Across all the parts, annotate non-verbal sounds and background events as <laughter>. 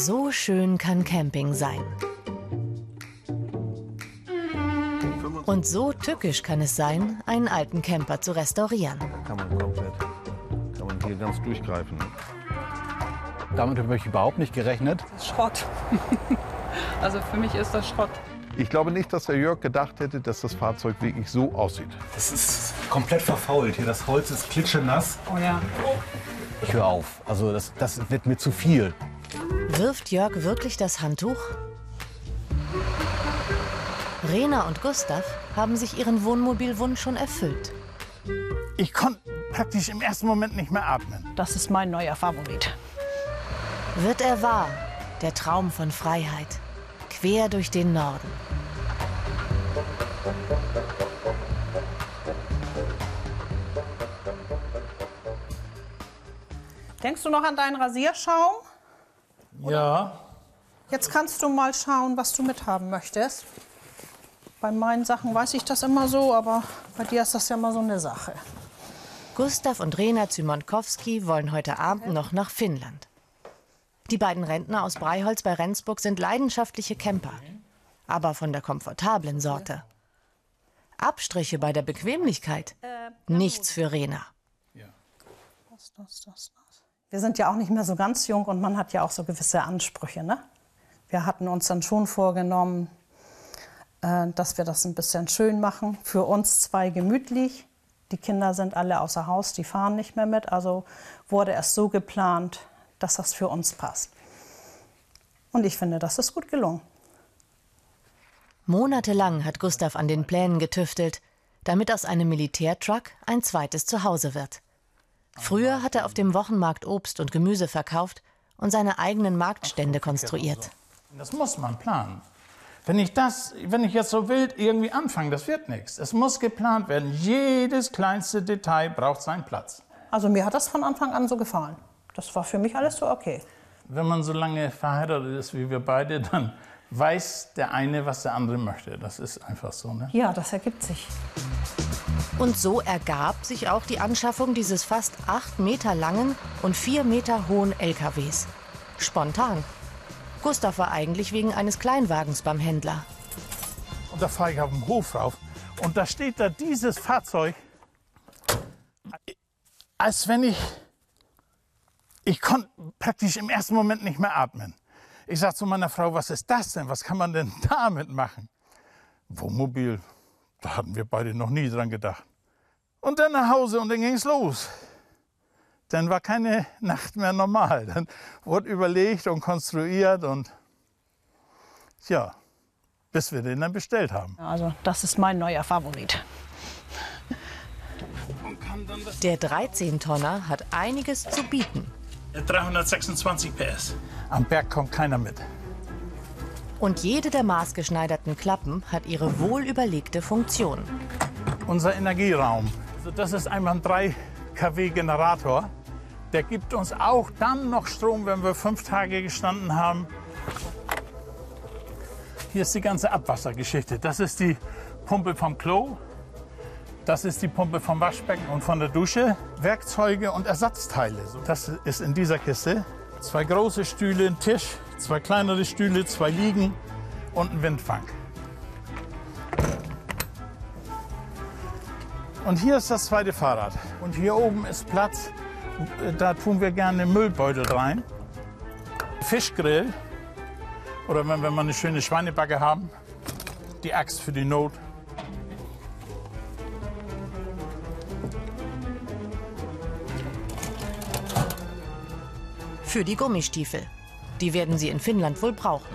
So schön kann Camping sein. Und so tückisch kann es sein, einen alten Camper zu restaurieren. Kann man komplett, kann man hier ganz durchgreifen. Damit habe ich überhaupt nicht gerechnet. Schrott. <laughs> also für mich ist das Schrott. Ich glaube nicht, dass der Jörg gedacht hätte, dass das Fahrzeug wirklich so aussieht. Das ist komplett verfault hier. Das Holz ist klitschenass. Oh ja. Ich höre auf. Also das, das wird mir zu viel. Wirft Jörg wirklich das Handtuch? Rena und Gustav haben sich ihren Wohnmobilwunsch schon erfüllt. Ich konnte praktisch im ersten Moment nicht mehr atmen. Das ist mein neuer Favorit. Wird er wahr, der Traum von Freiheit, quer durch den Norden. Denkst du noch an deinen Rasierschaum? Ja. Jetzt kannst du mal schauen, was du mithaben möchtest. Bei meinen Sachen weiß ich das immer so, aber bei dir ist das ja immer so eine Sache. Gustav und Rena Zymonkowski wollen heute Abend noch nach Finnland. Die beiden Rentner aus Breiholz bei Rendsburg sind leidenschaftliche Camper, aber von der komfortablen Sorte. Abstriche bei der Bequemlichkeit? Nichts für Rena. Das, das, das, das. Wir sind ja auch nicht mehr so ganz jung und man hat ja auch so gewisse Ansprüche. Ne? Wir hatten uns dann schon vorgenommen, äh, dass wir das ein bisschen schön machen. Für uns zwei gemütlich. Die Kinder sind alle außer Haus, die fahren nicht mehr mit. Also wurde es so geplant, dass das für uns passt. Und ich finde, das ist gut gelungen. Monatelang hat Gustav an den Plänen getüftelt, damit aus einem Militärtruck ein zweites Zuhause wird. Früher hat er auf dem Wochenmarkt Obst und Gemüse verkauft und seine eigenen Marktstände konstruiert. Das muss man planen. Wenn ich das, wenn ich jetzt so wild irgendwie anfange, das wird nichts. Es muss geplant werden. Jedes kleinste Detail braucht seinen Platz. Also mir hat das von Anfang an so gefallen. Das war für mich alles so okay. Wenn man so lange verheiratet ist wie wir beide, dann weiß der eine, was der andere möchte. Das ist einfach so. Ne? Ja, das ergibt sich. Und so ergab sich auch die Anschaffung dieses fast acht Meter langen und vier Meter hohen LKWs. Spontan. Gustav war eigentlich wegen eines Kleinwagens beim Händler. Und da fahre ich auf den Hof rauf. Und da steht da dieses Fahrzeug, als wenn ich, ich konnte praktisch im ersten Moment nicht mehr atmen. Ich sage zu meiner Frau, was ist das denn? Was kann man denn <laughs> damit machen? Wohnmobil, da hatten wir beide noch nie dran gedacht. Und dann nach Hause und dann ging es los. Dann war keine Nacht mehr normal. Dann wurde überlegt und konstruiert und ja, bis wir den dann bestellt haben. Also das ist mein neuer Favorit. Der 13-Tonner hat einiges zu bieten. 326 PS. Am Berg kommt keiner mit. Und jede der maßgeschneiderten Klappen hat ihre wohlüberlegte Funktion. Unser Energieraum. Also das ist einmal ein 3 kW Generator. Der gibt uns auch dann noch Strom, wenn wir fünf Tage gestanden haben. Hier ist die ganze Abwassergeschichte. Das ist die Pumpe vom Klo. Das ist die Pumpe vom Waschbecken und von der Dusche. Werkzeuge und Ersatzteile. Das ist in dieser Kiste. Zwei große Stühle, ein Tisch, zwei kleinere Stühle, zwei Liegen und ein Windfang. Und hier ist das zweite Fahrrad. Und hier oben ist Platz. Da tun wir gerne Müllbeutel rein. Fischgrill. Oder wenn wir mal eine schöne Schweinebacke haben. Die Axt für die Not. Für die Gummistiefel. Die werden sie in Finnland wohl brauchen.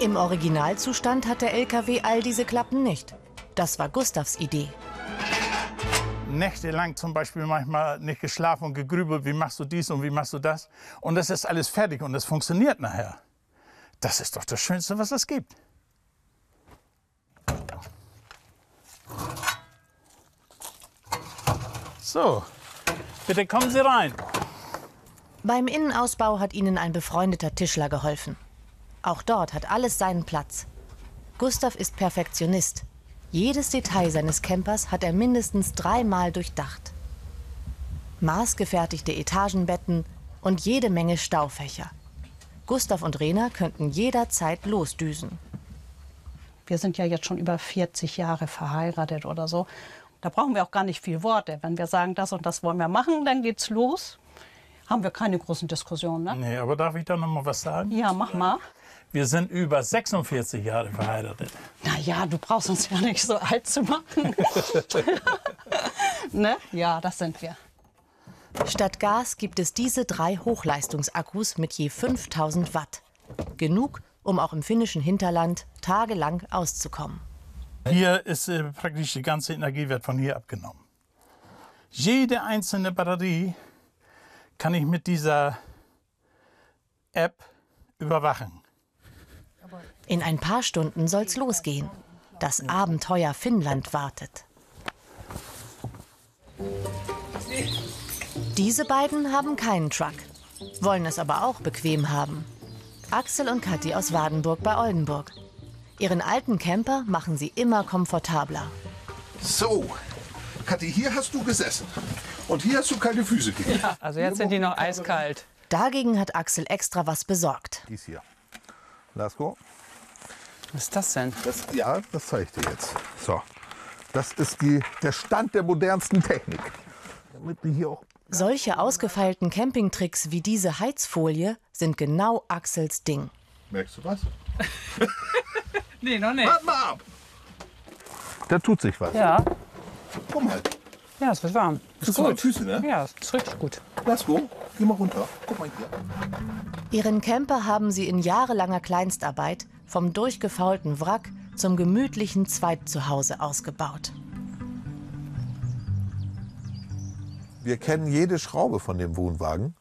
Im Originalzustand hat der LKW all diese Klappen nicht. Das war Gustavs Idee. nächtelang zum Beispiel manchmal nicht geschlafen und gegrübelt, wie machst du dies und wie machst du das. Und das ist alles fertig und es funktioniert nachher. Das ist doch das Schönste, was es gibt. So, bitte kommen Sie rein. Beim Innenausbau hat ihnen ein befreundeter Tischler geholfen. Auch dort hat alles seinen Platz. Gustav ist Perfektionist. Jedes Detail seines Campers hat er mindestens dreimal durchdacht. Maßgefertigte Etagenbetten und jede Menge Staufächer. Gustav und Rena könnten jederzeit losdüsen. Wir sind ja jetzt schon über 40 Jahre verheiratet oder so. Da brauchen wir auch gar nicht viel Worte. Wenn wir sagen, das und das wollen wir machen, dann geht's los. Haben wir keine großen Diskussionen, ne? Nee, aber darf ich da noch mal was sagen? Ja, mach mal. Wir sind über 46 Jahre verheiratet. Na ja, du brauchst uns ja nicht so alt zu machen. <laughs> ne? Ja, das sind wir. Statt Gas gibt es diese drei Hochleistungsakkus mit je 5000 Watt. Genug, um auch im finnischen Hinterland tagelang auszukommen. Hier ist äh, praktisch die ganze Energie wird von hier abgenommen. Jede einzelne Batterie kann ich mit dieser App überwachen. In ein paar Stunden soll's losgehen. Das Abenteuer Finnland wartet. Diese beiden haben keinen Truck, wollen es aber auch bequem haben. Axel und Kathi aus Wadenburg bei Oldenburg. Ihren alten Camper machen sie immer komfortabler. So, Kathi, hier hast du gesessen. Und hier hast du kalte Füße gekriegt. Also jetzt sind die noch eiskalt. Dagegen hat Axel extra was besorgt. Dies hier. Lasko. Was ist das denn? Das, ja, das zeige ich dir jetzt. So, das ist die, der Stand der modernsten Technik. Damit du hier auch Solche ausgefeilten Campingtricks wie diese Heizfolie sind genau Axels Ding. Merkst du was? <laughs> Nee, noch nicht. Warte mal ab! Da tut sich was. Ja, Komm mal. Ja, es wird warm. Das sind halt Füße, ne? Ja, es ist richtig gut. Lasko, geh mal runter. Guck mal hier. Ihren Camper haben sie in jahrelanger Kleinstarbeit vom durchgefaulten Wrack zum gemütlichen Zweitzuhause ausgebaut. Wir kennen jede Schraube von dem Wohnwagen.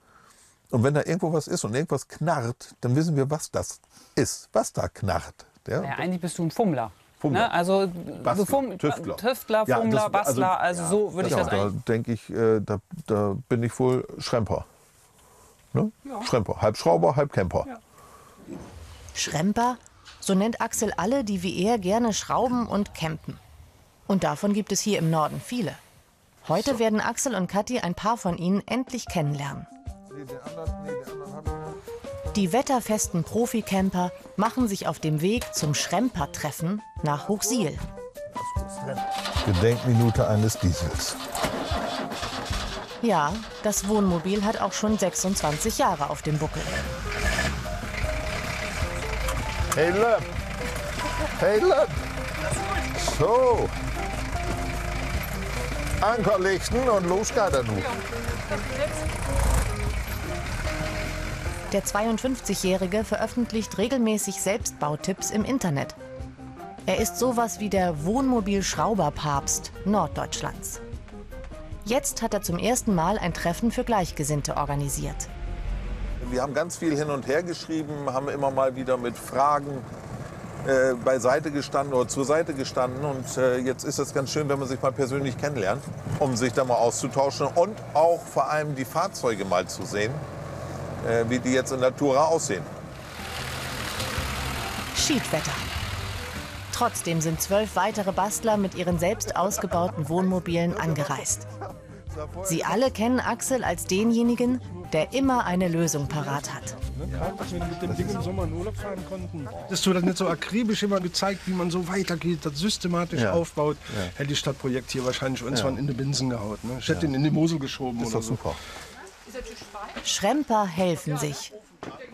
Und wenn da irgendwo was ist und irgendwas knarrt, dann wissen wir, was das ist, was da knarrt. Ja? Ja, eigentlich bist du ein Fummler. Fummler. Ne? Also Bastler, du Fumm, Tüftler. Tüftler, Ja, Fummler, das- Bastler, also, ja, so würde ich ja, das da eigentlich. denke ich, äh, da, da bin ich wohl Schremper. Ne? Schremper, halb Schrauber, halb Camper. Schremper, so nennt Axel alle, die wie er gerne schrauben und campen. Und davon gibt es hier im Norden viele. Heute werden Axel und Kathi ein paar von ihnen endlich kennenlernen. Die wetterfesten Profi-Camper machen sich auf dem Weg zum Schremper-Treffen nach Hochsiel. Gedenkminute eines Diesels. Ja, das Wohnmobil hat auch schon 26 Jahre auf dem Buckel. Hey Löb! Hey Löb! So. Anker lichten und los geht er nun. Der 52-Jährige veröffentlicht regelmäßig Selbstbautipps im Internet. Er ist sowas wie der Wohnmobil-Schrauberpapst Norddeutschlands. Jetzt hat er zum ersten Mal ein Treffen für Gleichgesinnte organisiert. Wir haben ganz viel hin und her geschrieben, haben immer mal wieder mit Fragen äh, beiseite gestanden oder zur Seite gestanden. Und äh, jetzt ist es ganz schön, wenn man sich mal persönlich kennenlernt, um sich da mal auszutauschen und auch vor allem die Fahrzeuge mal zu sehen, wie die jetzt in der Tura aussehen. Schiedwetter. Trotzdem sind zwölf weitere Bastler mit ihren selbst ausgebauten Wohnmobilen angereist. Sie alle kennen Axel als denjenigen, der immer eine Lösung parat hat. Als wir mit dem Ding im Sommer in Urlaub fahren konnten, hast du das nicht so akribisch immer gezeigt, wie man so weitergeht, das systematisch Ja. aufbaut. Hätte die Stadtprojekt hier wahrscheinlich uns von in die Binsen gehaut. Ne? Ich hätte ihn in die Mosel geschoben Ist oder doch so. super. Schremper helfen sich.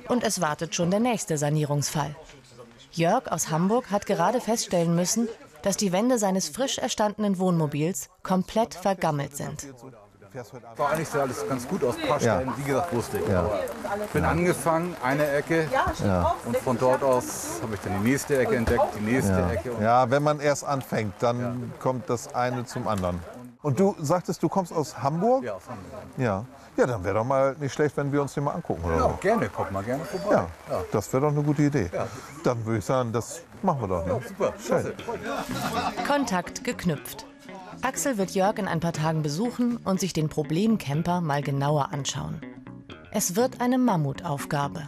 Und es wartet schon der nächste Sanierungsfall. Jörg aus Hamburg hat gerade feststellen müssen, dass die Wände seines frisch erstandenen Wohnmobils komplett vergammelt sind. War eigentlich sah alles ganz gut aus. Ein paar Stellen, wie gesagt, wusste ich. Aber Ich bin angefangen, eine Ecke. Und von dort aus habe ich dann die nächste Ecke entdeckt, die nächste Ecke. Und Ja, wenn man erst anfängt, dann kommt das eine zum anderen. Und du sagtest, du kommst aus Hamburg? ja, von, Ja. Ja, dann wäre doch mal nicht schlecht, wenn wir uns den mal angucken. Oder ja, so. gerne, kommt mal gerne vorbei. Ja, das wäre doch eine gute Idee. Dann würde ich sagen, das machen wir doch. Ne? Super, klasse. Kontakt geknüpft. Axel wird Jörg in ein paar Tagen besuchen und sich den Problemcamper mal genauer anschauen. Es wird eine Mammutaufgabe.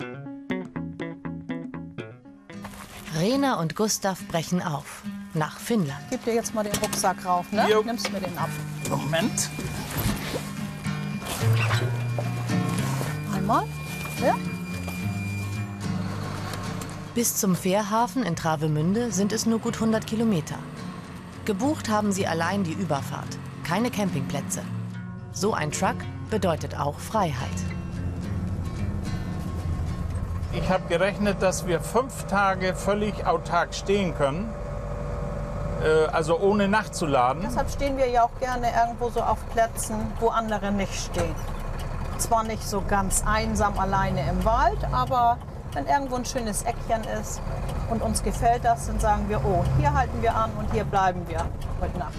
Rena und Gustav brechen auf. Nach Finnland. Gib dir jetzt mal den Rucksack rauf, ne? Jo. Nimmst mir den ab. Moment. Einmal. Ja? Bis zum Fährhafen in Travemünde sind es nur gut 100 Kilometer. Gebucht haben sie allein die Überfahrt, keine Campingplätze. So ein Truck bedeutet auch Freiheit. Ich habe gerechnet, dass wir fünf Tage völlig autark stehen können, äh, also ohne nachzuladen. Deshalb stehen wir ja auch gerne irgendwo so auf Plätzen, wo andere nicht stehen. Zwar nicht so ganz einsam alleine im Wald, aber wenn irgendwo ein schönes Eckchen ist und uns gefällt das, dann sagen wir, oh, hier halten wir an und hier bleiben wir heute Nacht.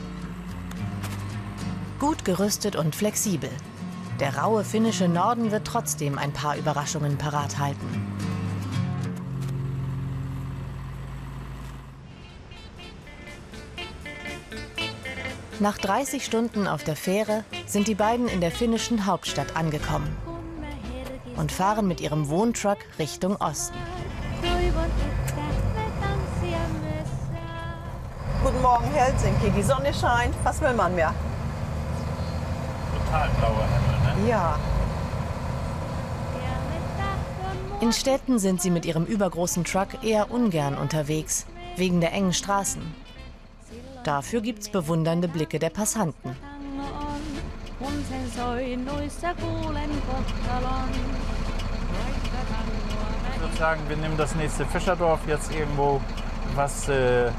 Gut gerüstet und flexibel. Der raue finnische Norden wird trotzdem ein paar Überraschungen parat halten. Nach 30 Stunden auf der Fähre sind die beiden in der finnischen Hauptstadt angekommen und fahren mit ihrem Wohntruck Richtung Osten. Guten Morgen Helsinki, die Sonne scheint, was will man mehr? Total blauer Himmel, ne? Ja, In Städten sind sie mit ihrem übergroßen Truck eher ungern unterwegs, wegen der engen Straßen. Dafür gibt's bewundernde Blicke der Passanten. Ich würde sagen, wir nehmen das nächste Fischerdorf jetzt irgendwo, was äh,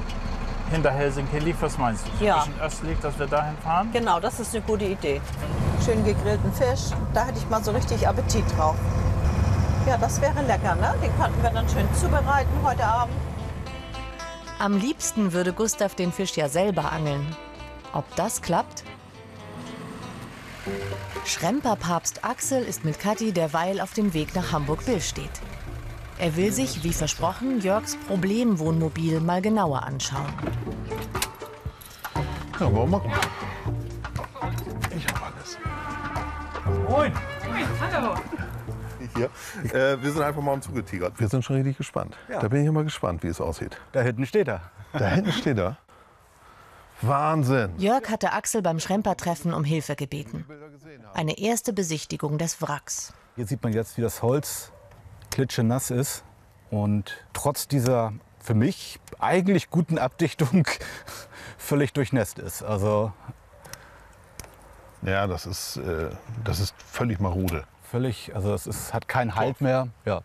hinter Helsinki liegt. Was meinst du? Ja. Ein bisschen östlich, dass wir dahin fahren? genau, das ist eine gute Idee. Schön gegrillten Fisch, da hätte ich mal so richtig Appetit drauf. Ja, das wäre lecker, ne? Den könnten wir dann schön zubereiten heute Abend. Am liebsten würde Gustav den Fisch ja selber angeln. Ob das klappt? Schremperpapst Axel ist mit Kathi derweil auf dem Weg nach Hamburg-Billstedt. Er will sich, wie versprochen, Jörgs Problemwohnmobil mal genauer anschauen. Ja, wollen wir mal gucken. Ich habe alles. Moin! Hallo. Hier. Äh, wir sind einfach mal am zugetigert. Wir sind schon richtig gespannt. Da bin ich immer gespannt, wie es aussieht. Da hinten steht er. Da hinten steht er. Wahnsinn. Jörg hatte Axel beim Schrempertreffen um Hilfe gebeten. Eine erste Besichtigung des Wracks. Hier sieht man jetzt, wie das Holz klitschenass ist. Und trotz dieser für mich eigentlich guten Abdichtung <laughs> völlig durchnässt ist. Also Ja, das ist, äh, das ist völlig marode. Völlig, also es ist, hat keinen Halt mehr. Ja.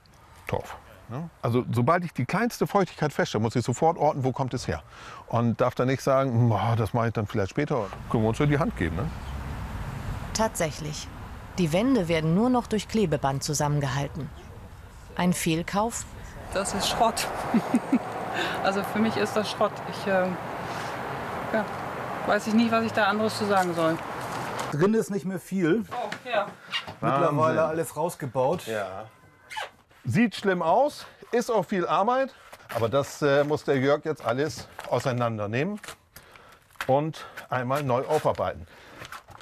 Torf. ne? Also sobald ich die kleinste Feuchtigkeit feststelle, muss ich sofort orten, wo kommt es her. Und darf dann nicht sagen, "Hm, ah, das mache ich dann vielleicht später. Können wir uns ja die Hand geben. Ne? Tatsächlich. Die Wände werden nur noch durch Klebeband zusammengehalten. Ein Fehlkauf? Das ist Schrott. <laughs> also für mich ist das Schrott. Ich äh, ja, weiß ich nicht, was ich da anderes zu sagen soll. Drin ist nicht mehr viel. Oh, ja. Mittlerweile alles rausgebaut. Sieht schlimm aus, ist auch viel Arbeit. Aber das äh, muss der Jörg jetzt alles auseinandernehmen und einmal neu aufarbeiten.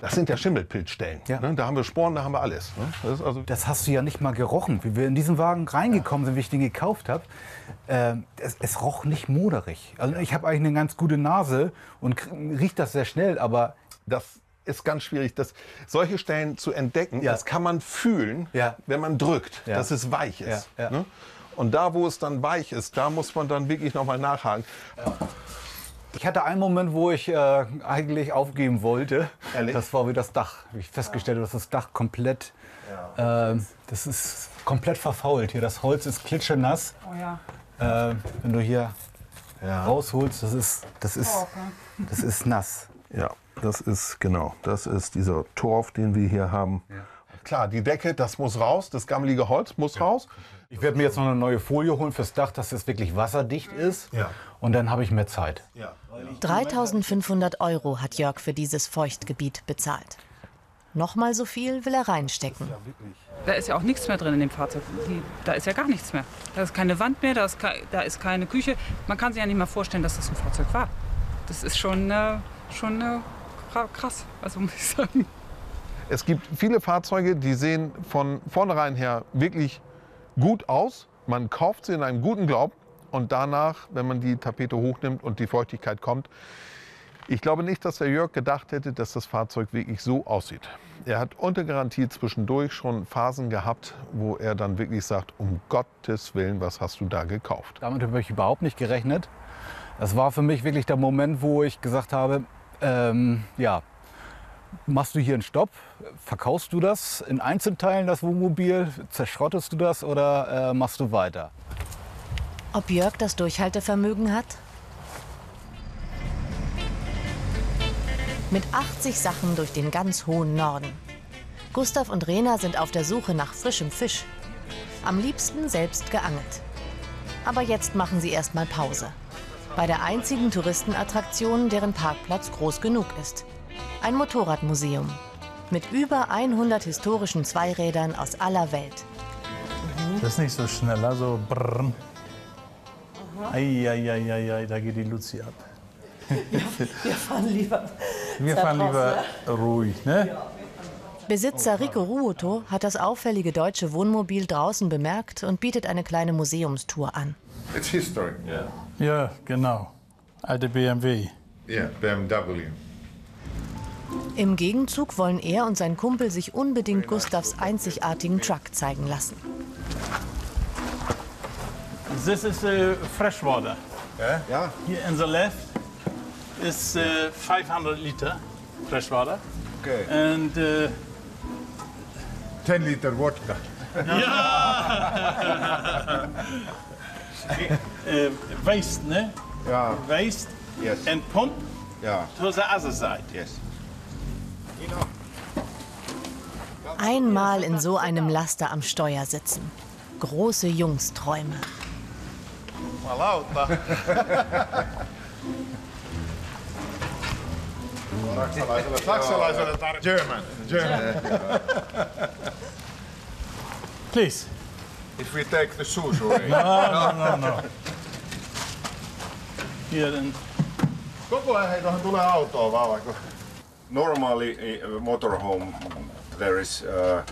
Das sind ja Schimmelpilzstellen. Ja. Ne? Da haben wir Sporen, da haben wir alles. Ne? Das ist also Das hast du ja nicht mal gerochen. Wie wir in diesen Wagen reingekommen sind, wie ich den gekauft habe, ähm, es, es roch nicht moderig. Also ich habe eigentlich eine ganz gute Nase und riecht das sehr schnell, aber das ist ganz schwierig. Das, solche Stellen zu entdecken, Ja. das kann man fühlen, Ja. wenn man drückt, Ja. dass es weich ist. Ja, ja. Ne? Und da, wo es dann weich ist, da muss man dann wirklich noch mal nachhaken. ich hatte einen Moment, wo ich äh, eigentlich aufgeben wollte. Ehrlich? Das war wie das Dach. Ich festgestellt dass das Dach komplett, ähm, das ist komplett verfault hier. Das Holz ist klitschenass. Oh ja. Äh, wenn du hier rausholst, das ist, das ist, das ist nass. Ja, das ist genau, das ist dieser Torf, den wir hier haben. Klar, die Decke, das muss raus, das gammelige Holz muss raus. Ich werde mir jetzt noch eine neue Folie holen fürs Dach, dass es wirklich wasserdicht ist. Ja. Und dann habe ich mehr Zeit. 3500 Euro hat Jörg für dieses Feuchtgebiet bezahlt. Nochmal so viel will er reinstecken. Da ist ja auch nichts mehr drin in dem Fahrzeug. Die, da ist ja gar nichts mehr. Da ist keine Wand mehr, da ist, kei- da ist keine Küche. Man kann sich ja nicht mal vorstellen, dass das ein Fahrzeug war. Das ist schon, äh, schon äh, kra- krass, also muss ich sagen. Es gibt viele Fahrzeuge, die sehen von vornherein her wirklich gut aus. Man kauft sie in einem guten Glaub und danach, wenn man die Tapete hochnimmt und die Feuchtigkeit kommt, Ich glaube nicht, dass der Jörg gedacht hätte, dass das Fahrzeug wirklich so aussieht. Er hat unter Garantie zwischendurch schon Phasen gehabt, wo er dann wirklich sagt, um Gottes Willen, was hast du da gekauft? Damit habe ich überhaupt nicht gerechnet. Das war für mich wirklich der Moment, wo ich gesagt habe, ähm, ja, machst du hier einen Stopp? Verkaufst du das in Einzelteilen, das Wohnmobil? Zerschrottest du das oder äh, machst du weiter? Ob Jörg das Durchhaltevermögen hat? Mit 80 Sachen durch den ganz hohen Norden. Gustav und Rena sind auf der Suche nach frischem Fisch. Am liebsten selbst geangelt. Aber jetzt machen sie erstmal Pause. Bei der einzigen Touristenattraktion, deren Parkplatz groß genug ist. Ein Motorradmuseum. Mit über 100 historischen Zweirädern aus aller Welt. Das ist nicht so schnell, also brrr. Eieieiei, da geht die Luzi ab. Wir fahren lieber. Wir fahren lieber ruhig, ne? Besitzer Rico Ruoto hat das auffällige deutsche Wohnmobil draußen bemerkt und bietet eine kleine Museumstour an. It's history. Ja, genau. Alte BMW. Yeah, BMW. Im Gegenzug wollen er und sein Kumpel sich unbedingt Gustavs einzigartigen Truck zeigen lassen. This is uh, fresh water. Yeah? Yeah. Here in the left is uh, 500 liter fresh water. Okay. And uh, 10 liter vodka. <laughs> uh, waste, ne? Yeah. Waste Yes. and pump Yeah. to the other side. Yes. Einmal in so einem Laster am Steuer sitzen. Große Jungsträume. German. German. Please. If we take the shoes away. No, no, no. Here <laughs> and Koko ajan hei tuohon tulee autoa vaan vaikka. Normally, motorhome, there is uh,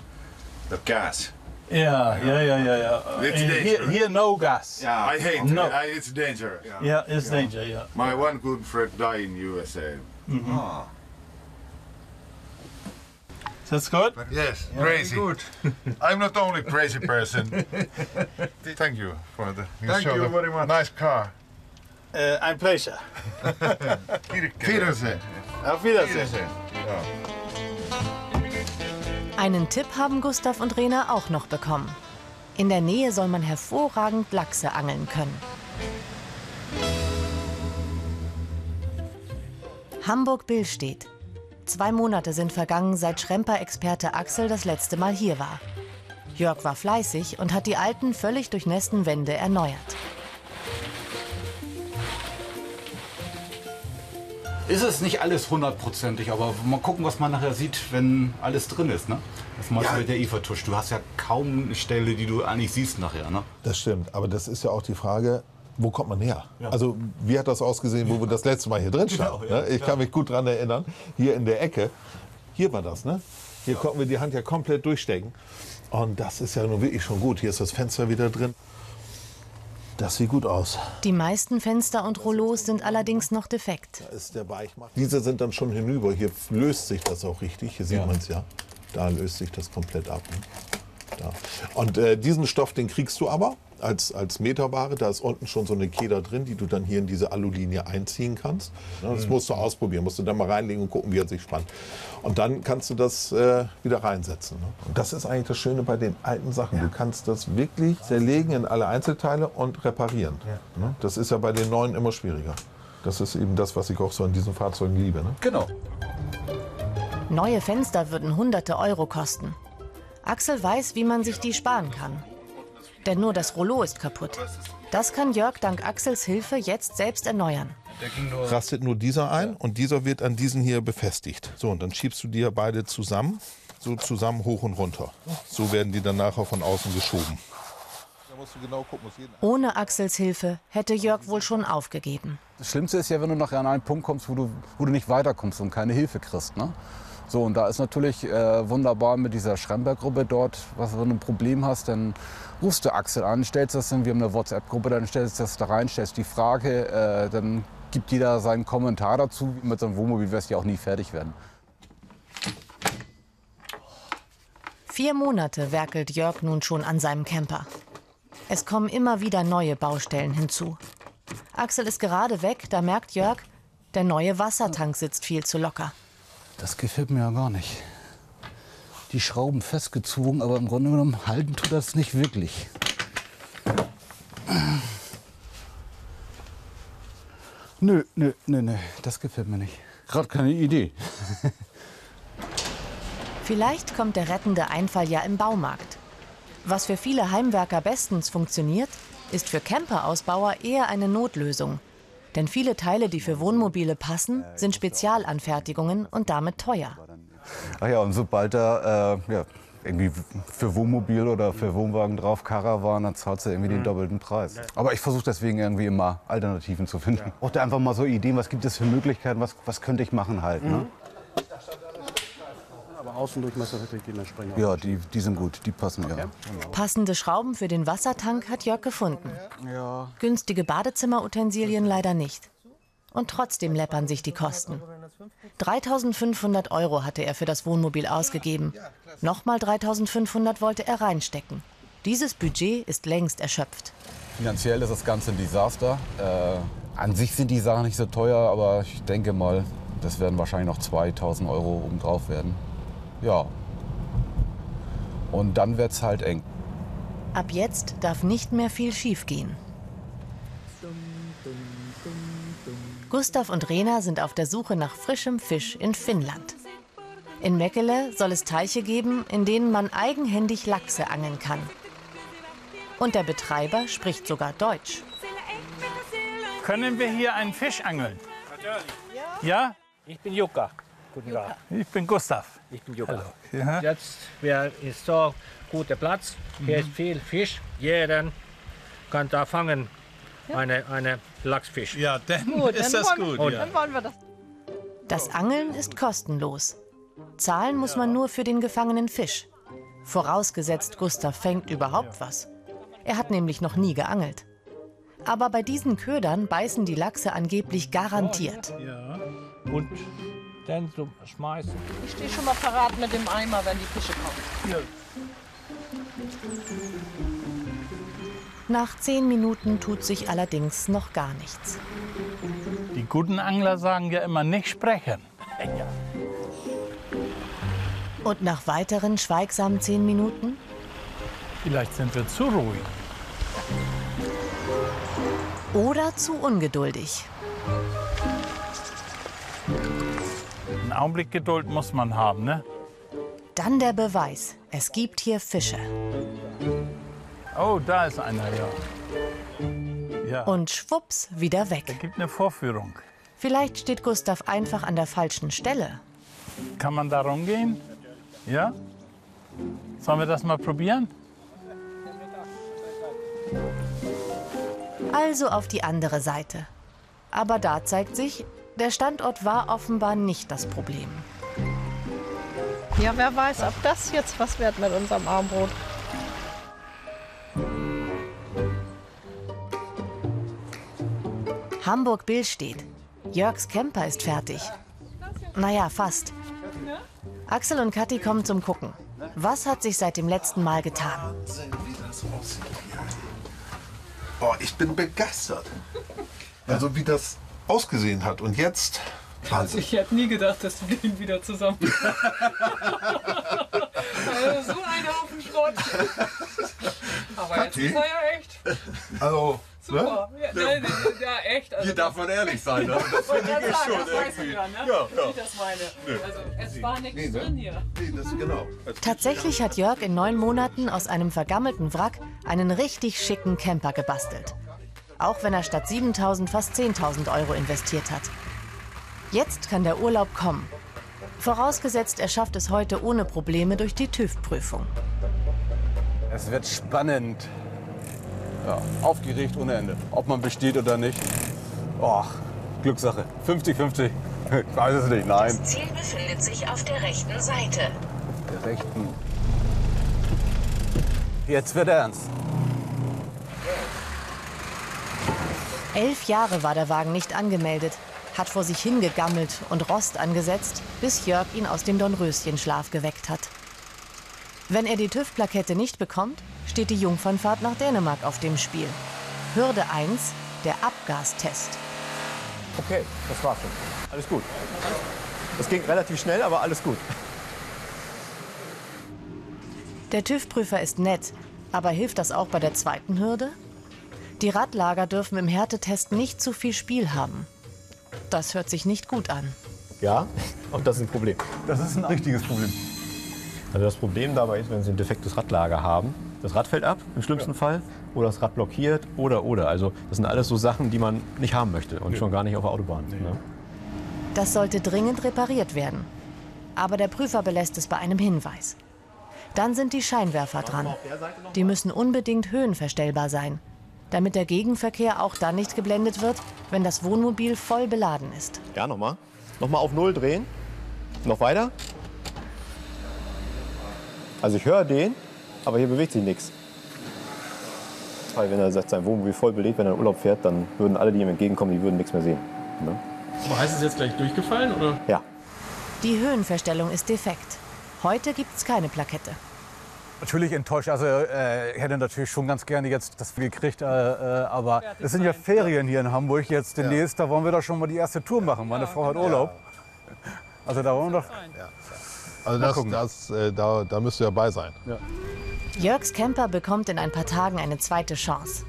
the gas. yeah, yeah, yeah, yeah, yeah. Uh, It's here, dangerous. here, no gas. I hate No. it. I, it's dangerous. Yeah, it's danger. Yeah. My one good friend died in USA. That's good. Yes, crazy. Good. <laughs> I'm not only crazy person. <laughs> Thank you for the. Thank you the very much. Nice car. Uh, ein pleasure. <laughs> Wiedersehen. Auf Wiedersehen. Einen Tipp haben Gustav und Rena auch noch bekommen. In der Nähe soll man hervorragend Lachse angeln können. Hamburg-Billstedt. Zwei Monate sind vergangen, seit Schremper-Experte Axel das letzte Mal hier war. Jörg war fleißig und hat die alten, völlig durchnässten Wände erneuert. Ist es nicht alles hundertprozentig, aber mal gucken, was man nachher sieht, wenn alles drin ist. Ne? Das meinst du mit der IFA-Tusch. Du hast ja kaum eine Stelle, die du eigentlich siehst nachher. Ne? Das stimmt, aber das ist ja auch die Frage, wo kommt man her? Also wie hat das ausgesehen, wo wir das letzte Mal hier drin standen? Genau, ja? Ich kann mich gut daran erinnern, hier in der Ecke, hier war das, ne? Hier konnten wir die Hand ja komplett durchstecken. Und das ist ja nun wirklich schon gut. Hier ist das Fenster wieder drin. Das sieht gut aus. Die meisten Fenster und Rollos sind allerdings noch defekt. Da ist der Weichmacher. Diese sind dann schon hinüber. Hier löst sich das auch richtig. Hier sieht Ja. man es ja. Da löst sich das komplett ab. Ne? Da. Und äh, diesen Stoff, den kriegst du aber als, als Meterware. Da ist unten schon so eine Keder drin, die du dann hier in diese Alulinie einziehen kannst. Das musst du ausprobieren. Musst du dann mal reinlegen und gucken, wie er sich spannt. Und dann kannst du das äh, wieder reinsetzen. Ne? Und das ist eigentlich das Schöne bei den alten Sachen. Du kannst das wirklich zerlegen in alle Einzelteile und reparieren. Ne? Das ist ja bei den neuen immer schwieriger. Das ist eben das, was ich auch so an diesen Fahrzeugen liebe. Ne? Genau. Neue Fenster würden hunderte Euro kosten. Axel weiß, wie man sich die sparen kann. Denn nur das Rollo ist kaputt. Das kann Jörg dank Axels Hilfe jetzt selbst erneuern. rastet nur dieser ein und dieser wird an diesen hier befestigt. So, und dann schiebst du die ja beide zusammen, so zusammen hoch und runter. So werden die dann nachher von außen geschoben. Genau gucken, Ohne Axels Hilfe hätte Jörg wohl schon aufgegeben. Das Schlimmste ist ja, wenn du nachher an einen Punkt kommst, wo du, wo du nicht weiterkommst und keine Hilfe kriegst. Ne? So, und da ist natürlich äh, wunderbar mit dieser Schremberg-Gruppe dort, was du ein Problem hast, dann rufst du Axel an, stellst das in, wir haben eine WhatsApp-Gruppe, dann stellst du das da rein, stellst die Frage, äh, dann gibt jeder seinen Kommentar dazu. Mit so einem Wohnmobil wirst du ja auch nie fertig werden. Vier Monate werkelt Jörg nun schon an seinem Camper. Es kommen immer wieder neue Baustellen hinzu. Axel ist gerade weg, da merkt Jörg, der neue Wassertank sitzt viel zu locker. Das gefällt mir ja gar nicht. Die Schrauben festgezogen, aber im Grunde genommen halten tut das nicht wirklich. Nö, nö, nö, nö, das gefällt mir nicht. Gerade keine Idee. Vielleicht kommt der rettende Einfall ja im Baumarkt. Was für viele Heimwerker bestens funktioniert, ist für Camperausbauer eher eine Notlösung. Denn viele Teile, die für Wohnmobile passen, sind Spezialanfertigungen und damit teuer. Ach ja, und sobald da äh, ja, irgendwie für Wohnmobil oder für Wohnwagen drauf waren, dann zahlt sie irgendwie den doppelten Preis. Aber ich versuche deswegen irgendwie immer Alternativen zu finden. Auch da einfach mal so Ideen, was gibt es für Möglichkeiten, was, was könnte ich machen halt. Ne? Aber Außendurchmesser wirklich dementsprechend. Ja, die, die sind gut, die passen ja. Passende Schrauben für den Wassertank hat Jörg gefunden. Ja. Günstige Badezimmerutensilien leider nicht. Und trotzdem läppern sich die Kosten. 3500 Euro hatte er für das Wohnmobil ausgegeben. Nochmal 3500 wollte er reinstecken. Dieses Budget ist längst erschöpft. Finanziell ist das Ganze ein Desaster. Äh, an sich sind die Sachen nicht so teuer, aber ich denke mal, das werden wahrscheinlich noch 2000 Euro obendrauf werden. Ja. Und dann wird es halt eng. Ab jetzt darf nicht mehr viel schiefgehen. Gustav und Rena sind auf der Suche nach frischem Fisch in Finnland. In Meckele soll es Teiche geben, in denen man eigenhändig Lachse angeln kann. Und der Betreiber spricht sogar Deutsch. Können wir hier einen Fisch angeln? Ja? Ich bin Jukka. Guten Tag. Ich bin Gustav. Ich bin Jukka. Ja. Jetzt wäre ist so guter Platz. Hier ist viel Fisch. Jeder kann da fangen. Eine, eine Lachsfisch. Ja, dann Gut, ist dann das wollen- gut. Ja. Dann wollen wir das. Das Angeln ist kostenlos. Zahlen muss man nur für den gefangenen Fisch. Vorausgesetzt, Gustav fängt überhaupt was. Er hat nämlich noch nie geangelt. Aber bei diesen Ködern beißen die Lachse angeblich garantiert. Ja. Und dann so schmeißen. Ich stehe schon mal parat mit dem Eimer, wenn die Fische kommen. Nach zehn Minuten tut sich allerdings noch gar nichts. Die guten Angler sagen ja immer nicht sprechen. Und nach weiteren schweigsamen zehn Minuten Vielleicht sind wir zu ruhig. oder zu ungeduldig. Augenblick Geduld muss man haben, ne? Dann der Beweis, es gibt hier Fische. Oh, da ist einer, ja. Ja, Und schwupps, wieder weg. gibt eine Vorführung. Vielleicht steht Gustav einfach an der falschen Stelle. Kann man da rumgehen? Ja? Sollen wir das mal probieren? Also auf die andere Seite. Aber da zeigt sich, der Standort war offenbar nicht das Problem. Ja, wer weiß, ob das jetzt was wird mit unserem Armbrot. Hamburg-Billstedt. Jörgs Camper ist fertig. Naja, fast. Axel und Kathi kommen zum Gucken. Was hat sich seit dem letzten Mal getan? Wahnsinn, wie das aussieht hier. Oh, ich bin begeistert. Also wie das ausgesehen hat. Und jetzt. Wahnsinn. Ich hätte nie gedacht, dass du den wieder zusammen. <laughs> also so ein Haufen Schrott. Aber jetzt Kathi? ist er ja echt. Also, Super. Ja, nein, ja, echt. Also, Hier darf man ehrlich sein. Ne? <laughs> Das finde ich sagen, schon das irgendwie. ja, ne? Ja, ja. Das meine. Also, es war nichts Nee, ne? drin hier. Nee, das genau. Tatsächlich hat Jörg in neun Monaten aus einem vergammelten Wrack einen richtig schicken Camper gebastelt. Auch wenn er statt 7.000 fast 10.000 Euro investiert hat. Jetzt kann der Urlaub kommen. Vorausgesetzt, er schafft es heute ohne Probleme durch die TÜV-Prüfung. Es wird spannend. Ja, aufgeregt ohne Ende. Ob man besteht oder nicht. Och, Glückssache. 50-50. Ich weiß es nicht, nein. Ziel befindet sich auf der rechten Seite. Der rechten. Jetzt wird ernst. Elf Jahre war der Wagen nicht angemeldet, hat vor sich hingegammelt und Rost angesetzt, bis Jörg ihn aus dem Dornröschenschlaf geweckt hat. Wenn er die TÜV-Plakette nicht bekommt, steht die Jungfernfahrt nach Dänemark auf dem Spiel. Hürde 1, der Abgastest. Okay, das war's schon. Alles gut. Das ging relativ schnell, aber alles gut. Der TÜV-Prüfer ist nett, aber hilft das auch bei der zweiten Hürde? Die Radlager dürfen im Härtetest nicht zu viel Spiel haben. Das hört sich nicht gut an. Ja, und das ist ein Problem. Das ist ein richtiges Problem. Also das Problem dabei ist, wenn Sie ein defektes Radlager haben, das Rad fällt ab im schlimmsten Fall oder das Rad blockiert oder oder. Also das sind alles so Sachen, die man nicht haben möchte und schon gar nicht auf der Autobahn. Ne? Das sollte dringend repariert werden. Aber der Prüfer belässt es bei einem Hinweis. Dann sind die Scheinwerfer dran. Die müssen unbedingt höhenverstellbar sein, damit der Gegenverkehr auch dann nicht geblendet wird, wenn das Wohnmobil voll beladen ist. Ja, nochmal. Nochmal auf Null drehen. Noch weiter. Also ich höre den, aber hier bewegt sich nichts. Weil wenn er sagt, sein Wohnmobil voll belegt, wenn er in Urlaub fährt, dann würden alle, die ihm entgegenkommen, die würden nichts mehr sehen. Ne? Aber heißt es jetzt gleich durchgefallen oder? Ja. Die Höhenverstellung ist defekt. Heute gibt es keine Plakette. Natürlich enttäuscht. Also äh, ich hätte natürlich schon ganz gerne jetzt das gekriegt, äh, äh, aber es sind ja Ferien hier in Hamburg jetzt demnächst. Da wollen wir doch schon mal die erste Tour machen. Meine Frau hat Urlaub. Also da wollen wir doch. Also das, das, äh, da, da müsst ihr dabei sein. Jörgs Camper bekommt in ein paar Tagen eine zweite Chance.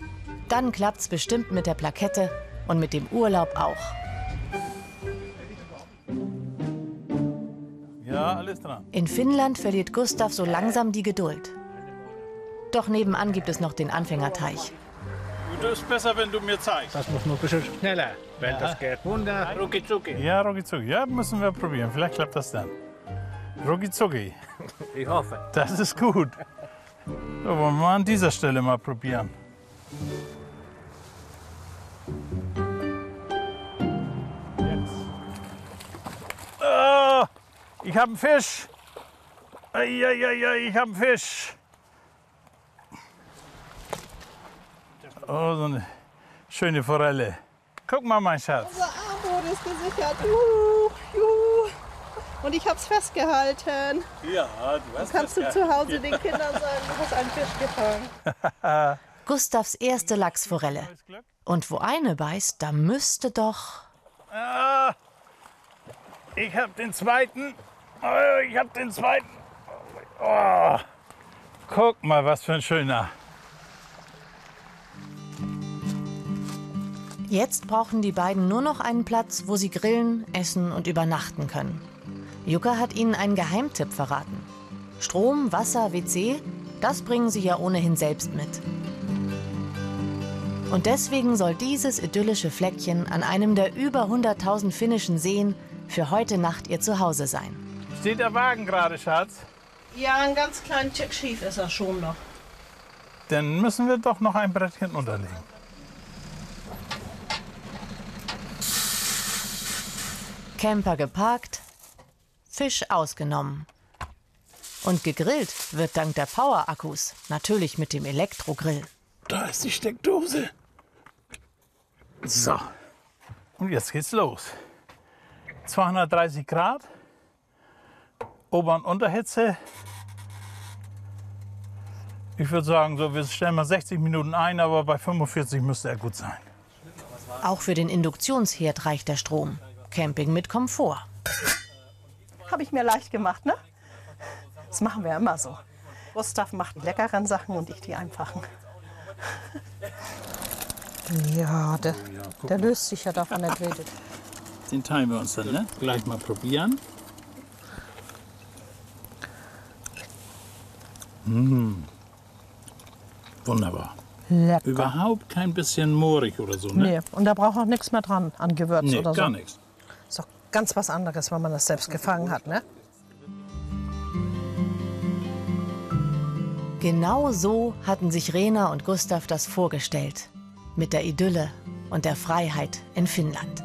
Dann klappt's bestimmt mit der Plakette und mit dem Urlaub auch. In Finnland verliert Gustav so langsam die Geduld. Doch nebenan gibt es noch den Anfängerteich. Das ist besser, wenn du mir zeigst. Das muss nur ein bisschen schneller. Wenn das geht, wunder, rucki zucki. Ja, rucki zucki. Ja, müssen wir probieren. Vielleicht klappt das dann. Rucki zucki. Ich hoffe. Das ist gut. So, wollen wir an dieser Stelle mal probieren. Ich habe einen Fisch. Eieiei, ich habe einen Fisch. Oh, so eine schöne Forelle. Guck mal, mein Schatz. Unser Armboot ist gesichert. Juhu, juhu. Und ich hab's festgehalten. Ja, du Dann kannst du zu Hause den Kindern sagen, du hast einen Fisch gefangen. <laughs> Gustavs erste Lachsforelle. Und wo eine beißt, da müsste doch. Ah, ich hab den zweiten. Oh, ich hab den zweiten. Oh, guck mal, was für ein schöner. Jetzt brauchen die beiden nur noch einen Platz, wo sie grillen, essen und übernachten können. Jukka hat ihnen einen Geheimtipp verraten. Strom, Wasser, WC, das bringen sie ja ohnehin selbst mit. Und deswegen soll dieses idyllische Fleckchen an einem der über 100.000 finnischen Seen für heute Nacht ihr Zuhause sein. Steht der Wagen gerade, Schatz? Ja, einen ganz kleinen Tick schief ist er schon noch. Dann müssen wir doch noch ein Brettchen unterlegen. Camper geparkt, Fisch ausgenommen. Und gegrillt wird dank der Power-Akkus, natürlich mit dem Elektrogrill. Da ist die Steckdose. So. Und jetzt geht's los. 230 Grad. Ober- und Unterhitze. Ich würde sagen, so, wir stellen mal 60 Minuten ein, aber bei 45 müsste er gut sein. Auch für den Induktionsherd reicht der Strom. Camping mit Komfort. Habe ich mir leicht gemacht, ne? Das machen wir immer so. Gustav macht die leckeren Sachen und ich die einfachen. Ja, der, der löst sich ja davon redet. Den teilen wir uns dann, ne? Gleich mal probieren. Mmh. Wunderbar. Lecker. Überhaupt kein bisschen moorig oder so, ne? Nee, und da braucht auch nichts mehr dran an Gewürz Nee, oder so. gar nichts. Ist doch ganz was anderes, wenn man das selbst gefangen hat, ne? Genau so hatten sich Rena und Gustav das vorgestellt. Mit der Idylle und der Freiheit in Finnland.